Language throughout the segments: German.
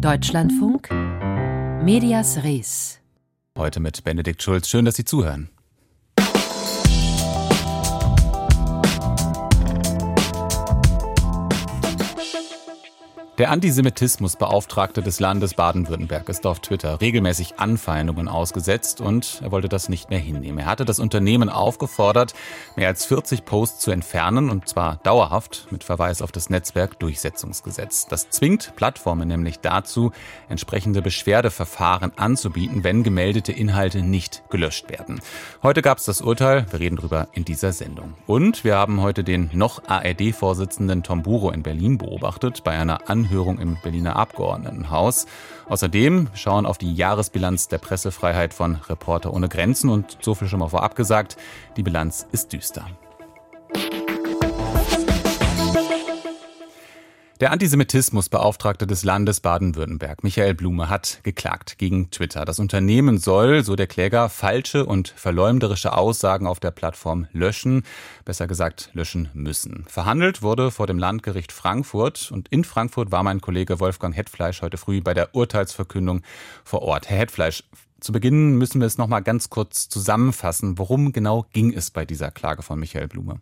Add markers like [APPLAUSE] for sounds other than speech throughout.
Deutschlandfunk Medias Res. Heute mit Benedikt Schulz. Schön, dass Sie zuhören. Der Antisemitismusbeauftragte des Landes Baden-Württemberg ist auf Twitter regelmäßig Anfeindungen ausgesetzt und er wollte das nicht mehr hinnehmen. Er hatte das Unternehmen aufgefordert, mehr als 40 Posts zu entfernen und zwar dauerhaft mit Verweis auf das Netzwerkdurchsetzungsgesetz. Das zwingt Plattformen nämlich dazu, entsprechende Beschwerdeverfahren anzubieten, wenn gemeldete Inhalte nicht gelöscht werden. Heute gab es das Urteil, wir reden darüber in dieser Sendung. Und wir haben heute den noch ARD-Vorsitzenden Tom Buro in Berlin beobachtet bei einer Anhörung Anhörung im Berliner Abgeordnetenhaus. Außerdem schauen auf die Jahresbilanz der Pressefreiheit von Reporter ohne Grenzen und so viel schon mal vorab gesagt, die Bilanz ist düster. Der Antisemitismusbeauftragte des Landes Baden-Württemberg, Michael Blume, hat geklagt gegen Twitter. Das Unternehmen soll, so der Kläger, falsche und verleumderische Aussagen auf der Plattform löschen, besser gesagt löschen müssen. Verhandelt wurde vor dem Landgericht Frankfurt und in Frankfurt war mein Kollege Wolfgang Hetfleisch heute früh bei der Urteilsverkündung vor Ort. Herr Hetfleisch, zu Beginn müssen wir es noch mal ganz kurz zusammenfassen. Worum genau ging es bei dieser Klage von Michael Blume?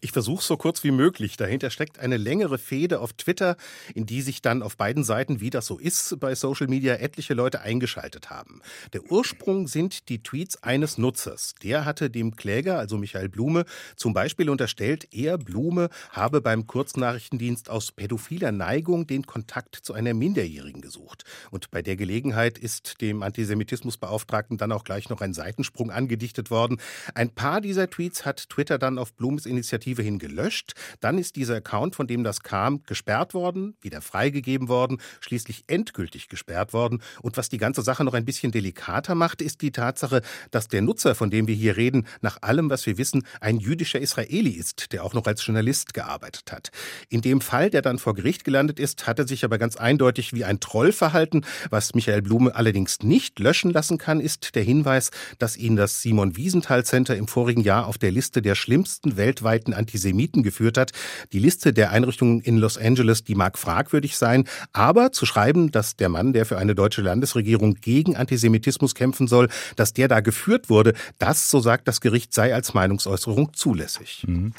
Ich versuche so kurz wie möglich. Dahinter steckt eine längere Fehde auf Twitter, in die sich dann auf beiden Seiten, wie das so ist bei Social Media, etliche Leute eingeschaltet haben. Der Ursprung sind die Tweets eines Nutzers. Der hatte dem Kläger, also Michael Blume, zum Beispiel unterstellt, er, Blume, habe beim Kurznachrichtendienst aus pädophiler Neigung den Kontakt zu einer Minderjährigen gesucht. Und bei der Gelegenheit ist dem Antisemitismusbeauftragten dann auch gleich noch ein Seitensprung angedichtet worden. Ein paar dieser Tweets hat Twitter dann auf Blumes Initiative hin gelöscht. Dann ist dieser Account, von dem das kam, gesperrt worden, wieder freigegeben worden, schließlich endgültig gesperrt worden. Und was die ganze Sache noch ein bisschen delikater macht, ist die Tatsache, dass der Nutzer, von dem wir hier reden, nach allem, was wir wissen, ein jüdischer Israeli ist, der auch noch als Journalist gearbeitet hat. In dem Fall, der dann vor Gericht gelandet ist, hat er sich aber ganz eindeutig wie ein Troll verhalten. Was Michael Blume allerdings nicht löschen lassen kann, ist der Hinweis, dass ihn das Simon Wiesenthal Center im vorigen Jahr auf der Liste der schlimmsten Welt weltweiten Antisemiten geführt hat. Die Liste der Einrichtungen in Los Angeles, die mag fragwürdig sein, aber zu schreiben, dass der Mann, der für eine deutsche Landesregierung gegen Antisemitismus kämpfen soll, dass der da geführt wurde, das, so sagt das Gericht, sei als Meinungsäußerung zulässig. Mhm.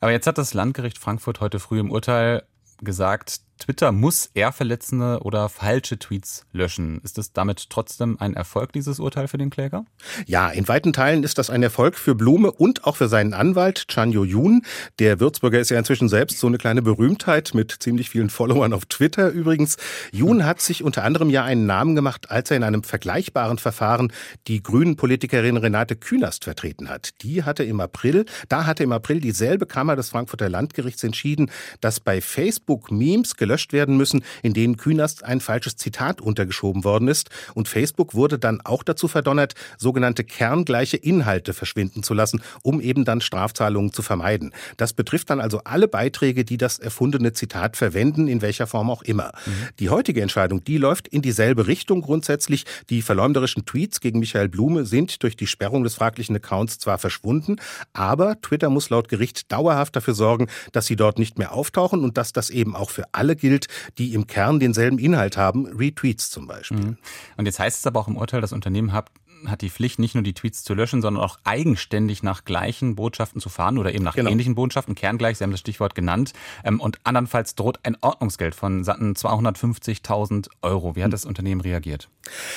Aber jetzt hat das Landgericht Frankfurt heute früh im Urteil gesagt, Twitter muss eher verletzende oder falsche Tweets löschen. Ist es damit trotzdem ein Erfolg, dieses Urteil für den Kläger? Ja, in weiten Teilen ist das ein Erfolg für Blume und auch für seinen Anwalt Chan Yo-Yoon. Der Würzburger ist ja inzwischen selbst so eine kleine Berühmtheit mit ziemlich vielen Followern auf Twitter übrigens. Yoon hat sich unter anderem ja einen Namen gemacht, als er in einem vergleichbaren Verfahren die grünen Politikerin Renate Künast vertreten hat. Die hatte im April, da hatte im April dieselbe Kammer des Frankfurter Landgerichts entschieden, dass bei Facebook Memes gelöscht werden müssen, in denen Künast ein falsches Zitat untergeschoben worden ist. Und Facebook wurde dann auch dazu verdonnert, sogenannte kerngleiche Inhalte verschwinden zu lassen, um eben dann Strafzahlungen zu vermeiden. Das betrifft dann also alle Beiträge, die das erfundene Zitat verwenden, in welcher Form auch immer. Mhm. Die heutige Entscheidung, die läuft in dieselbe Richtung grundsätzlich. Die verleumderischen Tweets gegen Michael Blume sind durch die Sperrung des fraglichen Accounts zwar verschwunden, aber Twitter muss laut Gericht dauerhaft dafür sorgen, dass sie dort nicht mehr auftauchen und dass das eben auch für alle gilt, die im Kern denselben Inhalt haben, Retweets zum Beispiel. Mhm. Und jetzt heißt es aber auch im Urteil, das Unternehmen hat hat die Pflicht, nicht nur die Tweets zu löschen, sondern auch eigenständig nach gleichen Botschaften zu fahren oder eben nach genau. ähnlichen Botschaften, kerngleich, Sie haben das Stichwort genannt. Ähm, und andernfalls droht ein Ordnungsgeld von satten 250.000 Euro. Wie hat das Unternehmen reagiert?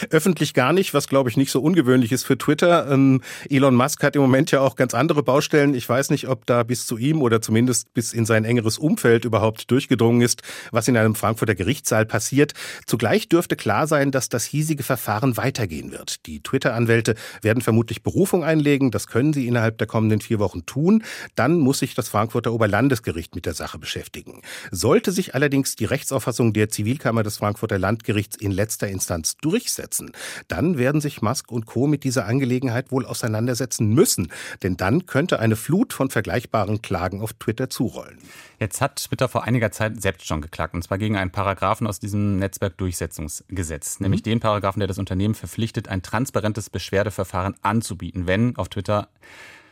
Öffentlich gar nicht, was glaube ich nicht so ungewöhnlich ist für Twitter. Ähm, Elon Musk hat im Moment ja auch ganz andere Baustellen. Ich weiß nicht, ob da bis zu ihm oder zumindest bis in sein engeres Umfeld überhaupt durchgedrungen ist, was in einem Frankfurter Gerichtssaal passiert. Zugleich dürfte klar sein, dass das hiesige Verfahren weitergehen wird. Die Twitter Anwälte werden vermutlich Berufung einlegen. Das können sie innerhalb der kommenden vier Wochen tun. Dann muss sich das Frankfurter Oberlandesgericht mit der Sache beschäftigen. Sollte sich allerdings die Rechtsauffassung der Zivilkammer des Frankfurter Landgerichts in letzter Instanz durchsetzen, dann werden sich Musk und Co. mit dieser Angelegenheit wohl auseinandersetzen müssen. Denn dann könnte eine Flut von vergleichbaren Klagen auf Twitter zurollen. Jetzt hat Twitter vor einiger Zeit selbst schon geklagt, und zwar gegen einen Paragraphen aus diesem Netzwerkdurchsetzungsgesetz, mhm. nämlich den Paragraphen, der das Unternehmen verpflichtet, ein transparentes Beschwerdeverfahren anzubieten, wenn auf Twitter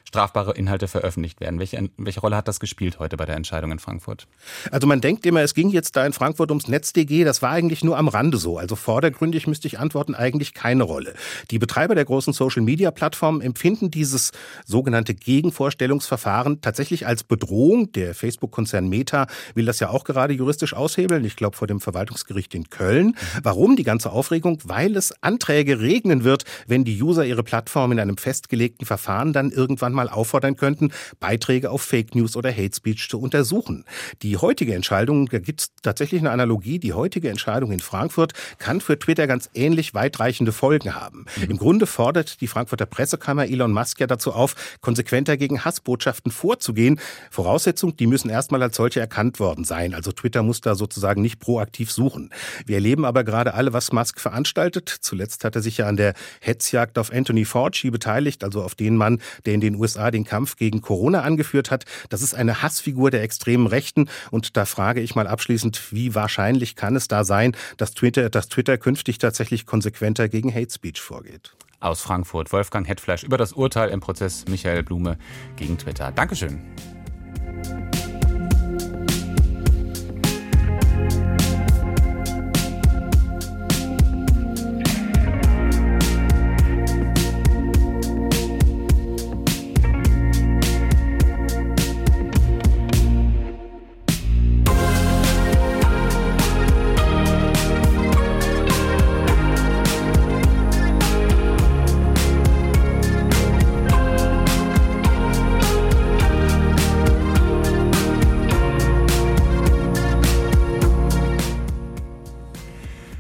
strafbare Inhalte veröffentlicht werden. Welche, welche Rolle hat das gespielt heute bei der Entscheidung in Frankfurt? Also man denkt immer, es ging jetzt da in Frankfurt ums NetzDG. Das war eigentlich nur am Rande so. Also vordergründig müsste ich antworten, eigentlich keine Rolle. Die Betreiber der großen Social-Media-Plattformen empfinden dieses sogenannte Gegenvorstellungsverfahren tatsächlich als Bedrohung. Der Facebook-Konzern Meta will das ja auch gerade juristisch aushebeln. Ich glaube vor dem Verwaltungsgericht in Köln. Warum die ganze Aufregung? Weil es Anträge regnen wird, wenn die User ihre Plattform in einem festgelegten Verfahren dann irgendwann mal auffordern könnten, Beiträge auf Fake News oder Hate Speech zu untersuchen. Die heutige Entscheidung, da gibt es tatsächlich eine Analogie, die heutige Entscheidung in Frankfurt kann für Twitter ganz ähnlich weitreichende Folgen haben. Mhm. Im Grunde fordert die Frankfurter Pressekammer Elon Musk ja dazu auf, konsequenter gegen Hassbotschaften vorzugehen. Voraussetzung, die müssen erstmal als solche erkannt worden sein. Also Twitter muss da sozusagen nicht proaktiv suchen. Wir erleben aber gerade alle, was Musk veranstaltet. Zuletzt hat er sich ja an der Hetzjagd auf Anthony Fauci beteiligt, also auf den Mann, der in den USA den Kampf gegen Corona angeführt hat. Das ist eine Hassfigur der extremen Rechten. Und da frage ich mal abschließend, wie wahrscheinlich kann es da sein, dass Twitter, dass Twitter künftig tatsächlich konsequenter gegen Hate Speech vorgeht? Aus Frankfurt, Wolfgang Hetfleisch über das Urteil im Prozess Michael Blume gegen Twitter. Dankeschön.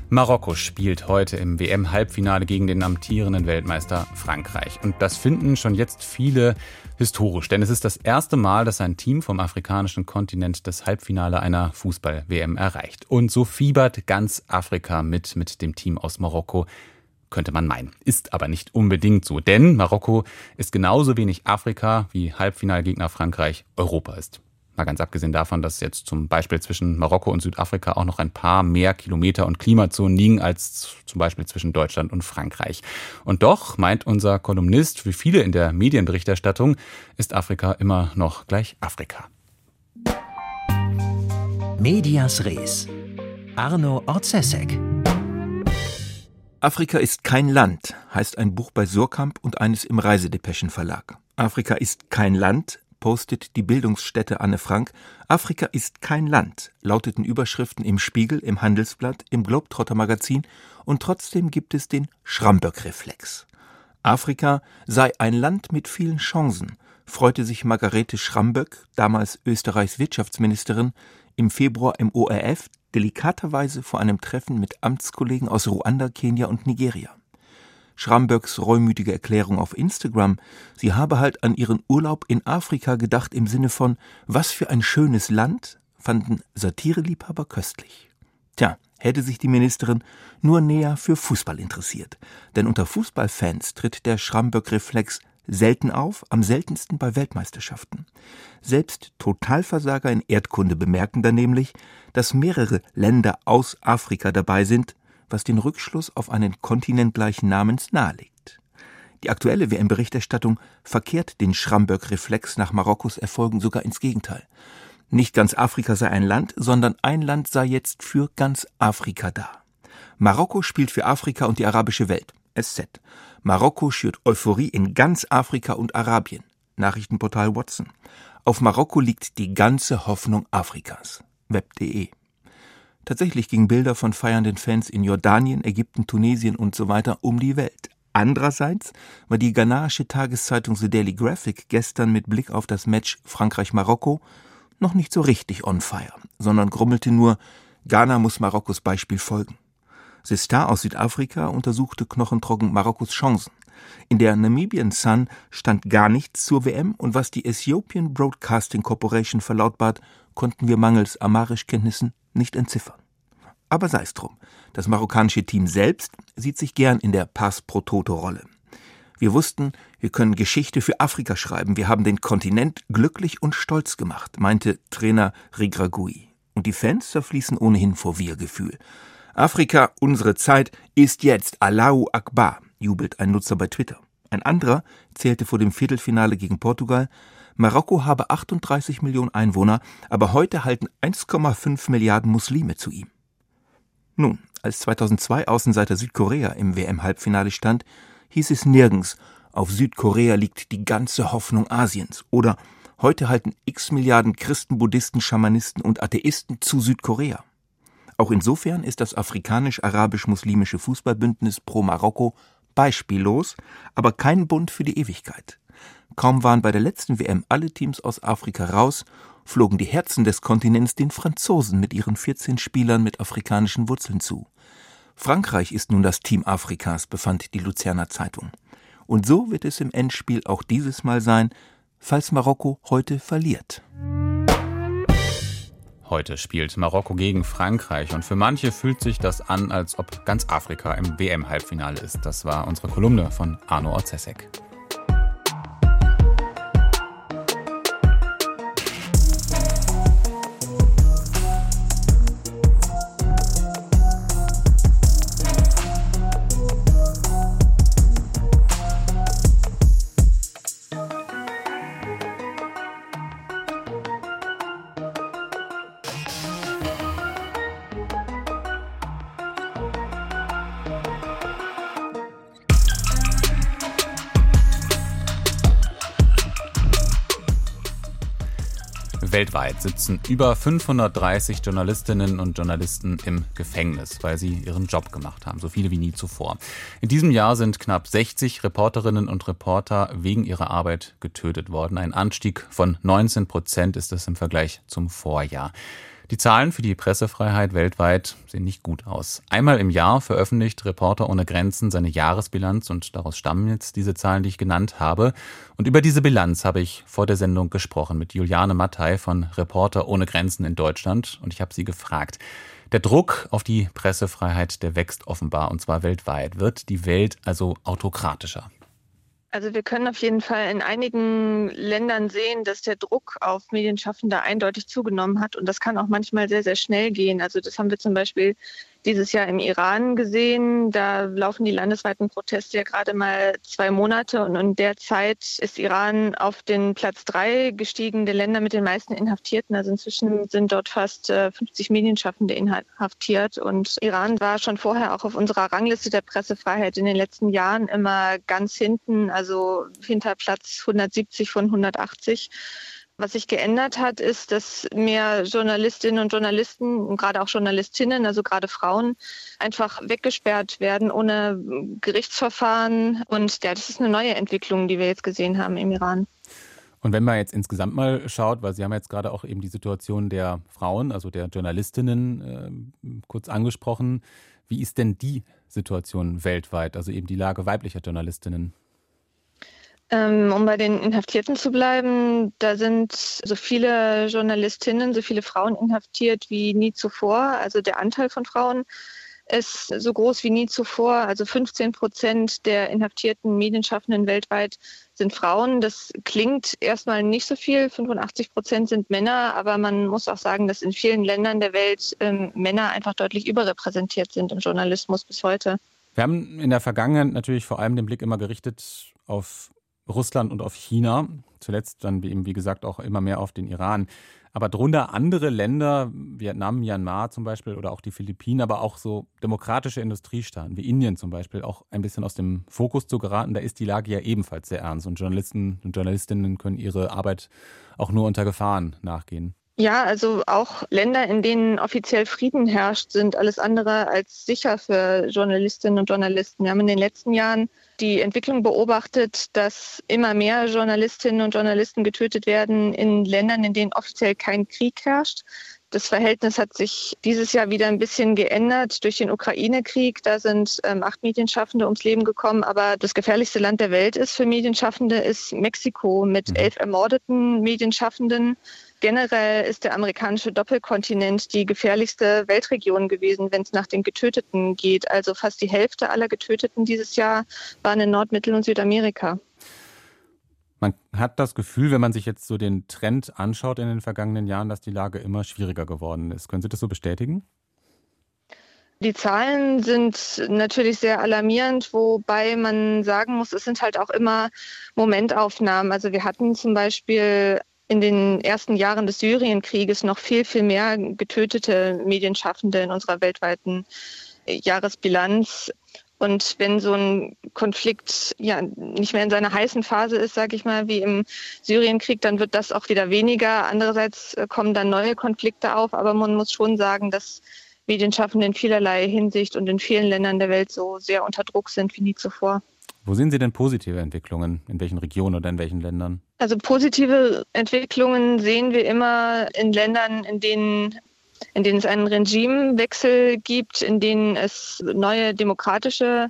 Marokko spielt heute im WM-Halbfinale gegen den amtierenden Weltmeister Frankreich. Und das finden schon jetzt viele historisch, denn es ist das erste Mal, dass ein Team vom afrikanischen Kontinent das Halbfinale einer Fußball-WM erreicht. Und so fiebert ganz Afrika mit mit dem Team aus Marokko könnte man meinen. Ist aber nicht unbedingt so, denn Marokko ist genauso wenig Afrika wie Halbfinalgegner Frankreich Europa ist. Mal ganz abgesehen davon, dass jetzt zum Beispiel zwischen Marokko und Südafrika auch noch ein paar mehr Kilometer und Klimazonen liegen als zum Beispiel zwischen Deutschland und Frankreich. Und doch, meint unser Kolumnist, wie viele in der Medienberichterstattung, ist Afrika immer noch gleich Afrika. Medias Res. Arno Orzesek. Afrika ist kein Land, heißt ein Buch bei Surkamp und eines im Reisedepeschen Verlag. Afrika ist kein Land, postet die Bildungsstätte Anne Frank, Afrika ist kein Land, lauteten Überschriften im Spiegel, im Handelsblatt, im Globetrotter Magazin und trotzdem gibt es den Schramböck-Reflex. Afrika sei ein Land mit vielen Chancen, freute sich Margarete Schramböck, damals Österreichs Wirtschaftsministerin, im Februar im ORF delikaterweise vor einem Treffen mit Amtskollegen aus Ruanda, Kenia und Nigeria. Schramböcks reumütige Erklärung auf Instagram, sie habe halt an ihren Urlaub in Afrika gedacht im Sinne von was für ein schönes Land, fanden Satireliebhaber köstlich. Tja, hätte sich die Ministerin nur näher für Fußball interessiert. Denn unter Fußballfans tritt der Schramböck-Reflex selten auf, am seltensten bei Weltmeisterschaften. Selbst Totalversager in Erdkunde bemerken da nämlich, dass mehrere Länder aus Afrika dabei sind, was den Rückschluss auf einen Kontinent gleichen Namens nahelegt. Die aktuelle WM-Berichterstattung verkehrt den Schramberg-Reflex nach Marokkos Erfolgen sogar ins Gegenteil. Nicht ganz Afrika sei ein Land, sondern ein Land sei jetzt für ganz Afrika da. Marokko spielt für Afrika und die arabische Welt. SZ. Marokko schürt Euphorie in ganz Afrika und Arabien. Nachrichtenportal Watson. Auf Marokko liegt die ganze Hoffnung Afrikas. Web.de Tatsächlich gingen Bilder von feiernden Fans in Jordanien, Ägypten, Tunesien und so weiter um die Welt. Andererseits war die ghanaische Tageszeitung The Daily Graphic gestern mit Blick auf das Match Frankreich-Marokko noch nicht so richtig on fire, sondern grummelte nur, Ghana muss Marokkos Beispiel folgen. The Star aus Südafrika untersuchte knochentrocken Marokkos Chancen. In der Namibian Sun stand gar nichts zur WM und was die Ethiopian Broadcasting Corporation verlautbart, konnten wir mangels Amarischkenntnissen nicht entziffern. Aber sei es drum. Das marokkanische Team selbst sieht sich gern in der Pass pro Toto-Rolle. Wir wussten, wir können Geschichte für Afrika schreiben. Wir haben den Kontinent glücklich und stolz gemacht, meinte Trainer Rigragui. Und die Fans zerfließen ohnehin vor Wir-Gefühl. Afrika, unsere Zeit, ist jetzt Allahu Akbar, jubelt ein Nutzer bei Twitter. Ein anderer zählte vor dem Viertelfinale gegen Portugal, Marokko habe 38 Millionen Einwohner, aber heute halten 1,5 Milliarden Muslime zu ihm. Nun, als 2002 Außenseiter Südkorea im WM-Halbfinale stand, hieß es nirgends, auf Südkorea liegt die ganze Hoffnung Asiens oder heute halten x Milliarden Christen, Buddhisten, Schamanisten und Atheisten zu Südkorea. Auch insofern ist das afrikanisch-arabisch-muslimische Fußballbündnis pro Marokko beispiellos, aber kein Bund für die Ewigkeit. Kaum waren bei der letzten WM alle Teams aus Afrika raus, flogen die Herzen des Kontinents den Franzosen mit ihren 14 Spielern mit afrikanischen Wurzeln zu. Frankreich ist nun das Team Afrikas, befand die Luzerner Zeitung. Und so wird es im Endspiel auch dieses Mal sein, falls Marokko heute verliert. Heute spielt Marokko gegen Frankreich und für manche fühlt sich das an, als ob ganz Afrika im WM-Halbfinale ist. Das war unsere Kolumne von Arno Orzesek. Weltweit sitzen über 530 Journalistinnen und Journalisten im Gefängnis, weil sie ihren Job gemacht haben, so viele wie nie zuvor. In diesem Jahr sind knapp 60 Reporterinnen und Reporter wegen ihrer Arbeit getötet worden. Ein Anstieg von 19 Prozent ist es im Vergleich zum Vorjahr. Die Zahlen für die Pressefreiheit weltweit sehen nicht gut aus. Einmal im Jahr veröffentlicht Reporter ohne Grenzen seine Jahresbilanz und daraus stammen jetzt diese Zahlen, die ich genannt habe. Und über diese Bilanz habe ich vor der Sendung gesprochen mit Juliane Mattei von Reporter ohne Grenzen in Deutschland und ich habe sie gefragt. Der Druck auf die Pressefreiheit, der wächst offenbar und zwar weltweit. Wird die Welt also autokratischer? Also wir können auf jeden Fall in einigen Ländern sehen, dass der Druck auf Medienschaffende eindeutig zugenommen hat. Und das kann auch manchmal sehr, sehr schnell gehen. Also das haben wir zum Beispiel dieses Jahr im Iran gesehen. Da laufen die landesweiten Proteste ja gerade mal zwei Monate und in der Zeit ist Iran auf den Platz drei gestiegen, der Länder mit den meisten Inhaftierten. Also inzwischen sind dort fast 50 äh, Medienschaffende inhaftiert und Iran war schon vorher auch auf unserer Rangliste der Pressefreiheit in den letzten Jahren immer ganz hinten, also hinter Platz 170 von 180. Was sich geändert hat, ist, dass mehr Journalistinnen und Journalisten, gerade auch Journalistinnen, also gerade Frauen, einfach weggesperrt werden ohne Gerichtsverfahren. Und ja, das ist eine neue Entwicklung, die wir jetzt gesehen haben im Iran. Und wenn man jetzt insgesamt mal schaut, weil Sie haben jetzt gerade auch eben die Situation der Frauen, also der Journalistinnen äh, kurz angesprochen, wie ist denn die Situation weltweit, also eben die Lage weiblicher Journalistinnen? Ähm, um bei den Inhaftierten zu bleiben, da sind so viele Journalistinnen, so viele Frauen inhaftiert wie nie zuvor. Also der Anteil von Frauen ist so groß wie nie zuvor. Also 15 Prozent der inhaftierten Medienschaffenden weltweit sind Frauen. Das klingt erstmal nicht so viel. 85 Prozent sind Männer, aber man muss auch sagen, dass in vielen Ländern der Welt ähm, Männer einfach deutlich überrepräsentiert sind im Journalismus bis heute. Wir haben in der Vergangenheit natürlich vor allem den Blick immer gerichtet auf Russland und auf China. Zuletzt dann eben, wie gesagt, auch immer mehr auf den Iran. Aber drunter andere Länder, Vietnam, Myanmar zum Beispiel oder auch die Philippinen, aber auch so demokratische Industriestaaten wie Indien zum Beispiel auch ein bisschen aus dem Fokus zu geraten. Da ist die Lage ja ebenfalls sehr ernst und Journalisten und Journalistinnen können ihre Arbeit auch nur unter Gefahren nachgehen. Ja, also auch Länder, in denen offiziell Frieden herrscht, sind alles andere als sicher für Journalistinnen und Journalisten. Wir haben in den letzten Jahren die Entwicklung beobachtet, dass immer mehr Journalistinnen und Journalisten getötet werden in Ländern, in denen offiziell kein Krieg herrscht. Das Verhältnis hat sich dieses Jahr wieder ein bisschen geändert durch den Ukraine-Krieg. Da sind ähm, acht Medienschaffende ums Leben gekommen. Aber das gefährlichste Land der Welt ist für Medienschaffende ist Mexiko mit mhm. elf ermordeten Medienschaffenden. Generell ist der amerikanische Doppelkontinent die gefährlichste Weltregion gewesen, wenn es nach den Getöteten geht. Also fast die Hälfte aller Getöteten dieses Jahr waren in Nord-, Mittel- und Südamerika. Man hat das Gefühl, wenn man sich jetzt so den Trend anschaut in den vergangenen Jahren, dass die Lage immer schwieriger geworden ist. Können Sie das so bestätigen? Die Zahlen sind natürlich sehr alarmierend, wobei man sagen muss, es sind halt auch immer Momentaufnahmen. Also wir hatten zum Beispiel in den ersten Jahren des Syrienkrieges noch viel, viel mehr getötete Medienschaffende in unserer weltweiten Jahresbilanz. Und wenn so ein Konflikt ja nicht mehr in seiner heißen Phase ist, sage ich mal, wie im Syrienkrieg, dann wird das auch wieder weniger. Andererseits äh, kommen dann neue Konflikte auf, aber man muss schon sagen, dass Medienschaffende in vielerlei Hinsicht und in vielen Ländern der Welt so sehr unter Druck sind wie nie zuvor. Wo sehen Sie denn positive Entwicklungen? In welchen Regionen oder in welchen Ländern? Also positive Entwicklungen sehen wir immer in Ländern, in denen in denen es einen Regimewechsel gibt, in denen es neue demokratische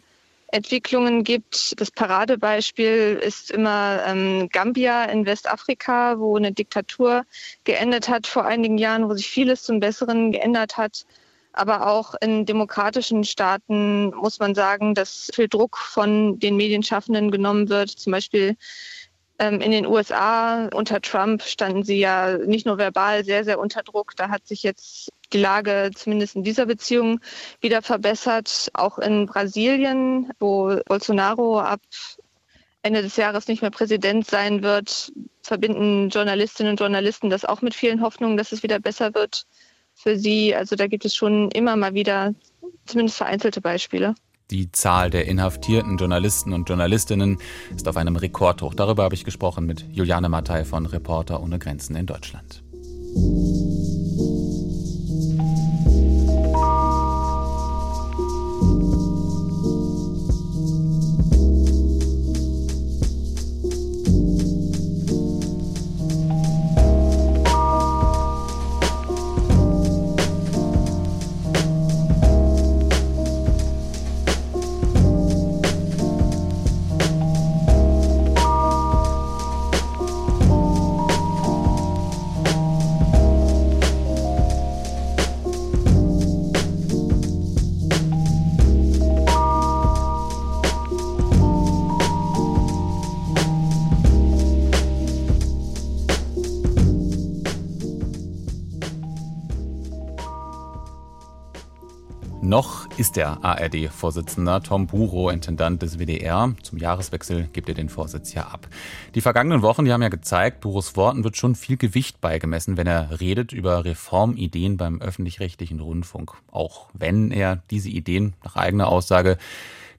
Entwicklungen gibt. Das Paradebeispiel ist immer ähm, Gambia in Westafrika, wo eine Diktatur geendet hat vor einigen Jahren, wo sich vieles zum Besseren geändert hat. Aber auch in demokratischen Staaten muss man sagen, dass viel Druck von den Medienschaffenden genommen wird. Zum Beispiel in den USA unter Trump standen sie ja nicht nur verbal sehr, sehr unter Druck. Da hat sich jetzt die Lage zumindest in dieser Beziehung wieder verbessert. Auch in Brasilien, wo Bolsonaro ab Ende des Jahres nicht mehr Präsident sein wird, verbinden Journalistinnen und Journalisten das auch mit vielen Hoffnungen, dass es wieder besser wird für sie. Also da gibt es schon immer mal wieder zumindest vereinzelte Beispiele. Die Zahl der inhaftierten Journalisten und Journalistinnen ist auf einem Rekordhoch. Darüber habe ich gesprochen mit Juliane Mattei von Reporter ohne Grenzen in Deutschland. Ist der ARD-Vorsitzender Tom Buro Intendant des WDR. Zum Jahreswechsel gibt er den Vorsitz ja ab. Die vergangenen Wochen, die haben ja gezeigt, Buros Worten wird schon viel Gewicht beigemessen, wenn er redet über Reformideen beim öffentlich-rechtlichen Rundfunk. Auch wenn er diese Ideen nach eigener Aussage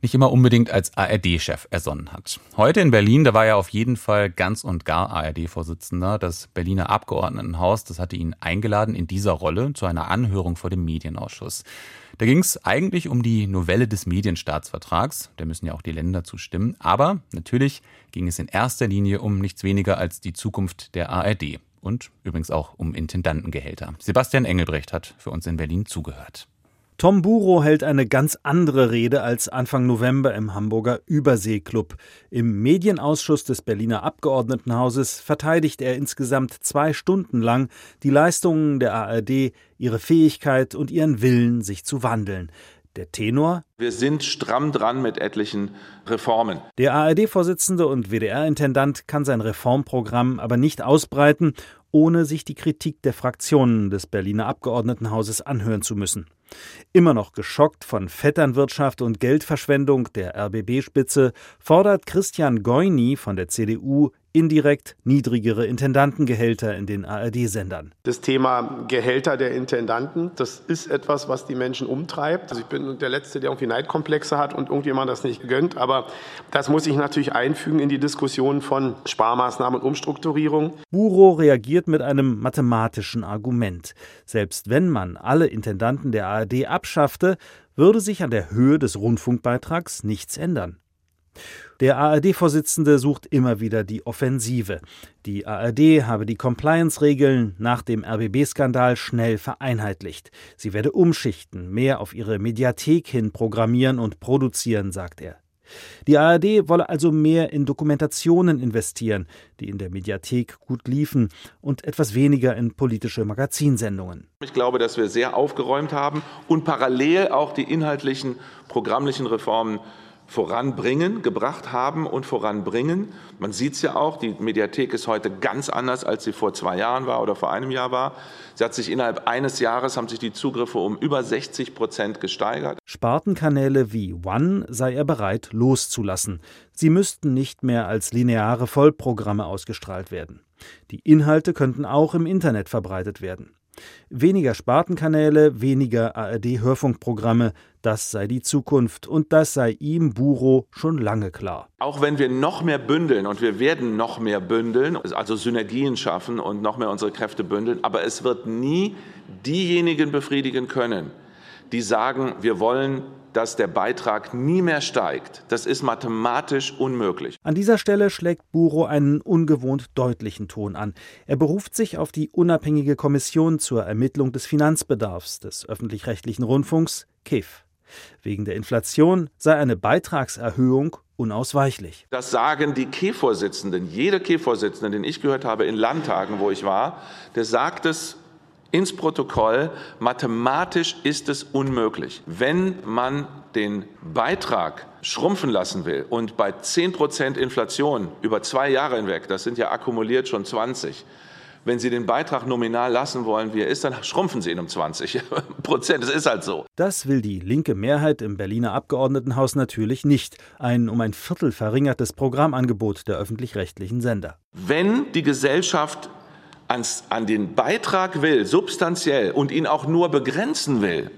nicht immer unbedingt als ARD-Chef ersonnen hat. Heute in Berlin, da war er auf jeden Fall ganz und gar ARD-Vorsitzender. Das Berliner Abgeordnetenhaus, das hatte ihn eingeladen in dieser Rolle zu einer Anhörung vor dem Medienausschuss. Da ging es eigentlich um die Novelle des Medienstaatsvertrags. Da müssen ja auch die Länder zustimmen. Aber natürlich ging es in erster Linie um nichts weniger als die Zukunft der ARD. Und übrigens auch um Intendantengehälter. Sebastian Engelbrecht hat für uns in Berlin zugehört. Tom Buro hält eine ganz andere Rede als Anfang November im Hamburger Überseeklub. Im Medienausschuss des Berliner Abgeordnetenhauses verteidigt er insgesamt zwei Stunden lang die Leistungen der ARD, ihre Fähigkeit und ihren Willen, sich zu wandeln. Der Tenor? Wir sind stramm dran mit etlichen Reformen. Der ARD-Vorsitzende und WDR-Intendant kann sein Reformprogramm aber nicht ausbreiten, ohne sich die Kritik der Fraktionen des Berliner Abgeordnetenhauses anhören zu müssen. Immer noch geschockt von Vetternwirtschaft und Geldverschwendung der RBB-Spitze fordert Christian Goini von der CDU indirekt niedrigere Intendantengehälter in den ARD-Sendern. Das Thema Gehälter der Intendanten, das ist etwas, was die Menschen umtreibt. Also ich bin der Letzte, der irgendwie Neidkomplexe hat und irgendjemand das nicht gönnt, aber das muss ich natürlich einfügen in die Diskussion von Sparmaßnahmen und Umstrukturierung. Buro reagiert mit einem mathematischen Argument. Selbst wenn man alle Intendanten der ARD abschaffte, würde sich an der Höhe des Rundfunkbeitrags nichts ändern. Der ARD-Vorsitzende sucht immer wieder die Offensive. Die ARD habe die Compliance-Regeln nach dem RBB-Skandal schnell vereinheitlicht. Sie werde umschichten, mehr auf ihre Mediathek hin programmieren und produzieren, sagt er. Die ARD wolle also mehr in Dokumentationen investieren, die in der Mediathek gut liefen, und etwas weniger in politische Magazinsendungen. Ich glaube, dass wir sehr aufgeräumt haben und parallel auch die inhaltlichen, programmlichen Reformen voranbringen, gebracht haben und voranbringen. Man sieht es ja auch, die Mediathek ist heute ganz anders, als sie vor zwei Jahren war oder vor einem Jahr war. Sie hat sich innerhalb eines Jahres haben sich die Zugriffe um über 60 Prozent gesteigert. Spartenkanäle wie One sei er bereit loszulassen. Sie müssten nicht mehr als lineare Vollprogramme ausgestrahlt werden. Die Inhalte könnten auch im Internet verbreitet werden. Weniger Spartenkanäle, weniger ARD-Hörfunkprogramme, das sei die Zukunft und das sei ihm, Buro, schon lange klar. Auch wenn wir noch mehr bündeln und wir werden noch mehr bündeln, also Synergien schaffen und noch mehr unsere Kräfte bündeln, aber es wird nie diejenigen befriedigen können, die sagen, wir wollen dass der Beitrag nie mehr steigt. Das ist mathematisch unmöglich. An dieser Stelle schlägt Buro einen ungewohnt deutlichen Ton an. Er beruft sich auf die unabhängige Kommission zur Ermittlung des Finanzbedarfs des öffentlich-rechtlichen Rundfunks, KIF. Wegen der Inflation sei eine Beitragserhöhung unausweichlich. Das sagen die KIF-Vorsitzenden. Jeder KIF-Vorsitzende, den ich gehört habe in Landtagen, wo ich war, der sagt es ins Protokoll, mathematisch ist es unmöglich. Wenn man den Beitrag schrumpfen lassen will und bei 10 Prozent Inflation über zwei Jahre hinweg, das sind ja akkumuliert schon 20, wenn Sie den Beitrag nominal lassen wollen, wie er ist, dann schrumpfen Sie ihn um 20 [LAUGHS] Prozent. Das ist halt so. Das will die linke Mehrheit im Berliner Abgeordnetenhaus natürlich nicht. Ein um ein Viertel verringertes Programmangebot der öffentlich-rechtlichen Sender. Wenn die Gesellschaft ans, an den Beitrag will, substanziell und ihn auch nur begrenzen will,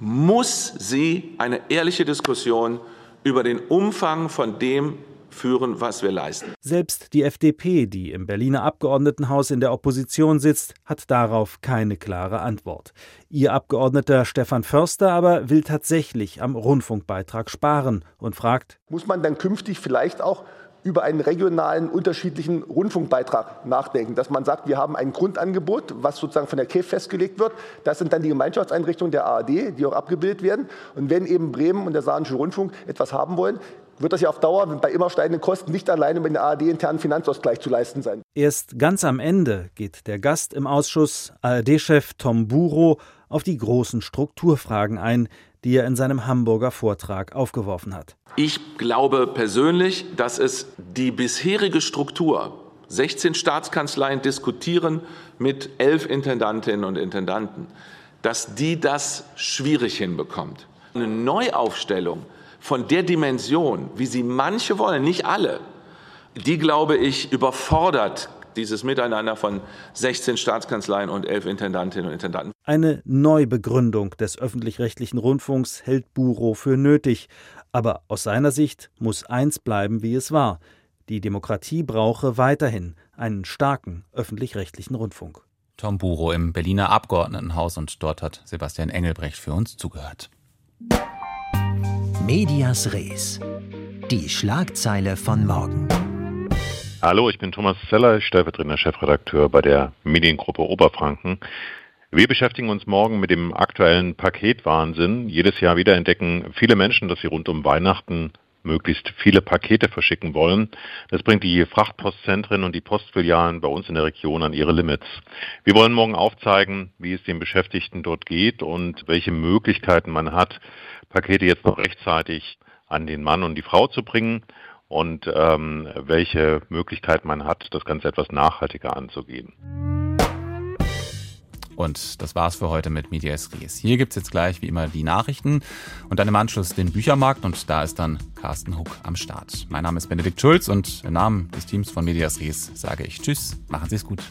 muss sie eine ehrliche Diskussion über den Umfang von dem führen, was wir leisten. Selbst die FDP, die im Berliner Abgeordnetenhaus in der Opposition sitzt, hat darauf keine klare Antwort. Ihr Abgeordneter Stefan Förster aber will tatsächlich am Rundfunkbeitrag sparen und fragt, muss man dann künftig vielleicht auch über einen regionalen unterschiedlichen Rundfunkbeitrag nachdenken, dass man sagt, wir haben ein Grundangebot, was sozusagen von der KEF festgelegt wird. Das sind dann die Gemeinschaftseinrichtungen der ARD, die auch abgebildet werden. Und wenn eben Bremen und der Saarländische Rundfunk etwas haben wollen, wird das ja auf Dauer bei immer steigenden Kosten nicht alleine mit dem ARD-internen Finanzausgleich zu leisten sein. Erst ganz am Ende geht der Gast im Ausschuss, ARD-Chef Tom Buro, auf die großen Strukturfragen ein, die er in seinem Hamburger Vortrag aufgeworfen hat. Ich glaube persönlich, dass es die bisherige Struktur, 16 Staatskanzleien diskutieren mit elf Intendantinnen und Intendanten, dass die das schwierig hinbekommt. Eine Neuaufstellung von der Dimension, wie sie manche wollen, nicht alle, die, glaube ich, überfordert dieses Miteinander von 16 Staatskanzleien und 11 Intendantinnen und Intendanten. Eine Neubegründung des öffentlich-rechtlichen Rundfunks hält Buro für nötig. Aber aus seiner Sicht muss eins bleiben, wie es war. Die Demokratie brauche weiterhin einen starken öffentlich-rechtlichen Rundfunk. Tom Buro im Berliner Abgeordnetenhaus und dort hat Sebastian Engelbrecht für uns zugehört. Medias Res. Die Schlagzeile von morgen. Hallo, ich bin Thomas Zeller, stellvertretender Chefredakteur bei der Mediengruppe Oberfranken. Wir beschäftigen uns morgen mit dem aktuellen Paketwahnsinn. Jedes Jahr wieder entdecken viele Menschen, dass sie rund um Weihnachten möglichst viele Pakete verschicken wollen. Das bringt die Frachtpostzentren und die Postfilialen bei uns in der Region an ihre Limits. Wir wollen morgen aufzeigen, wie es den Beschäftigten dort geht und welche Möglichkeiten man hat, Pakete jetzt noch rechtzeitig an den Mann und die Frau zu bringen und ähm, welche Möglichkeit man hat, das Ganze etwas nachhaltiger anzugehen. Und das war's für heute mit Medias Res. Hier gibt's jetzt gleich wie immer die Nachrichten und dann im Anschluss den Büchermarkt und da ist dann Carsten Huck am Start. Mein Name ist Benedikt Schulz und im Namen des Teams von Medias Res sage ich Tschüss, machen Sie es gut.